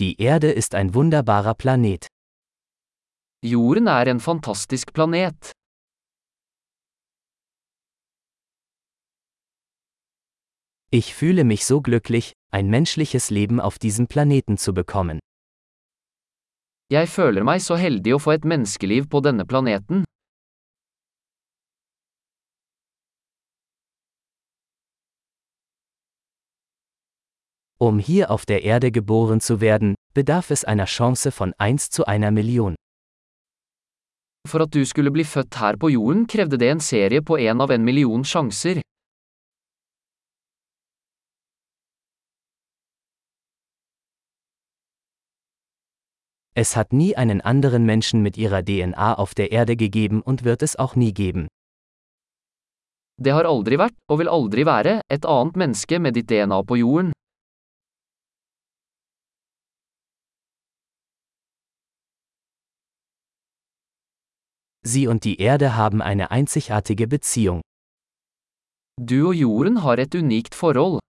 Die Erde ist ein wunderbarer Planet. Jorden er en fantastisk planet. Ich fühle mich so glücklich, ein menschliches Leben auf diesem Planeten zu bekommen. Jeg føler meg så heldig å få et menneskeliv på denne planeten. Um hier auf der Erde geboren zu werden, bedarf es einer Chance von 1 zu einer Million. For at du skulle bli født her på jorden, krevde det en serie på en av en million sjanser. Es hat nie einen anderen Menschen mit ihrer DNA auf der Erde gegeben und wird es auch nie geben. Det har aldri vært, og vil aldri være, et annet menneske med ditt DNA på jorden. Sie und die Erde haben eine einzigartige Beziehung. Du og jorden har et unikt forhold.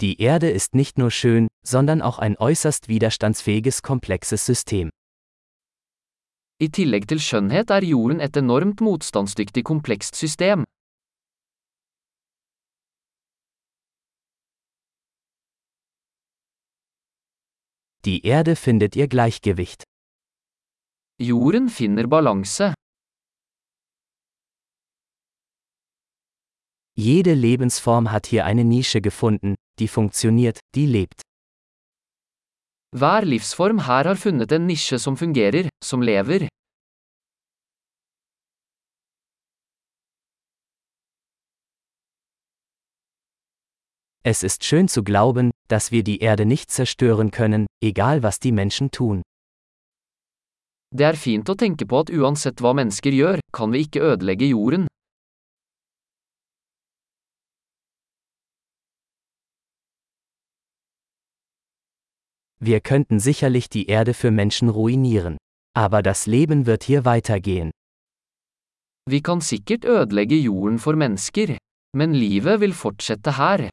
Die Erde ist nicht nur schön, sondern auch ein äußerst widerstandsfähiges komplexes System. I tillegg til skjønnhet er jorden et enormt motstandsdyktig komplekst system. Die Erde findet ihr Gleichgewicht. Jorden finner balanse. Jede Lebensform hat hier eine Nische gefunden, die funktioniert, die lebt. Hver livsform her har funnet en nisje som fungerer, som lever. Es ist schön zu glauben, dass wir die Erde nicht zerstören können, egal was die Menschen tun. Det er fint å tenke på at uansett hva mennesker gjør, kan vi ikke ødelegge jorden. Wir könnten sicherlich die Erde für Menschen ruinieren. Aber das Leben wird hier weitergehen. Vi kan sikkert ødelegge jorden for mennesker, men livet vil fortsette her.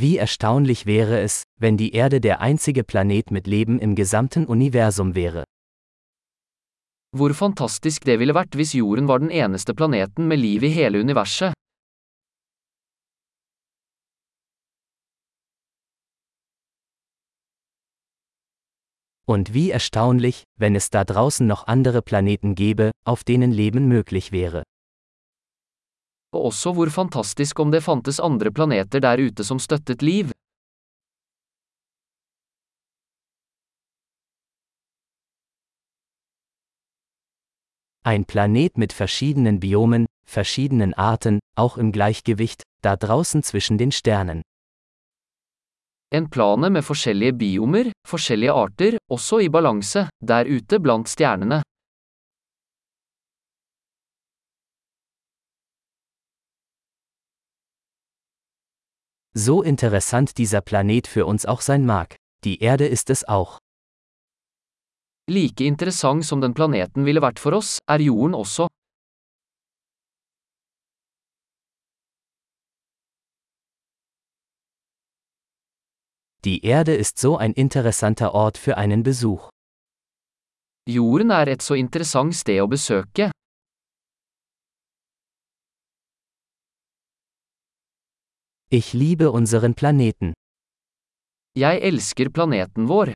Wie erstaunlich wäre es, wenn die Erde der einzige Planet mit Leben im gesamten Universum wäre. Hvor fantastisk det ville vært hvis jorden var den eneste planeten med liv i hele universet. Und wie erstaunlich, wenn es da draußen noch andere Planeten gäbe, auf denen Leben möglich wäre. Og også hvor fantastisk om det fantes andre planeter der ute som støttet liv. Ein Planet mit verschiedenen Biomen, verschiedenen Arten, auch im Gleichgewicht, da draußen zwischen den Sternen. En plane med forskjellige biomer, forskjellige arter, også i balanse, der ute blant stjernene. So interessant dieser Planet für uns auch sein mag, die Erde ist es auch. Like interessant som den planeten ville vært for oss, er jorden også. Die Erde ist so ein interessanter Ort für einen Besuch. Jorden er et så interessant sted å besøke. Ich liebe unseren Planeten. Jeg elsker planeten vår.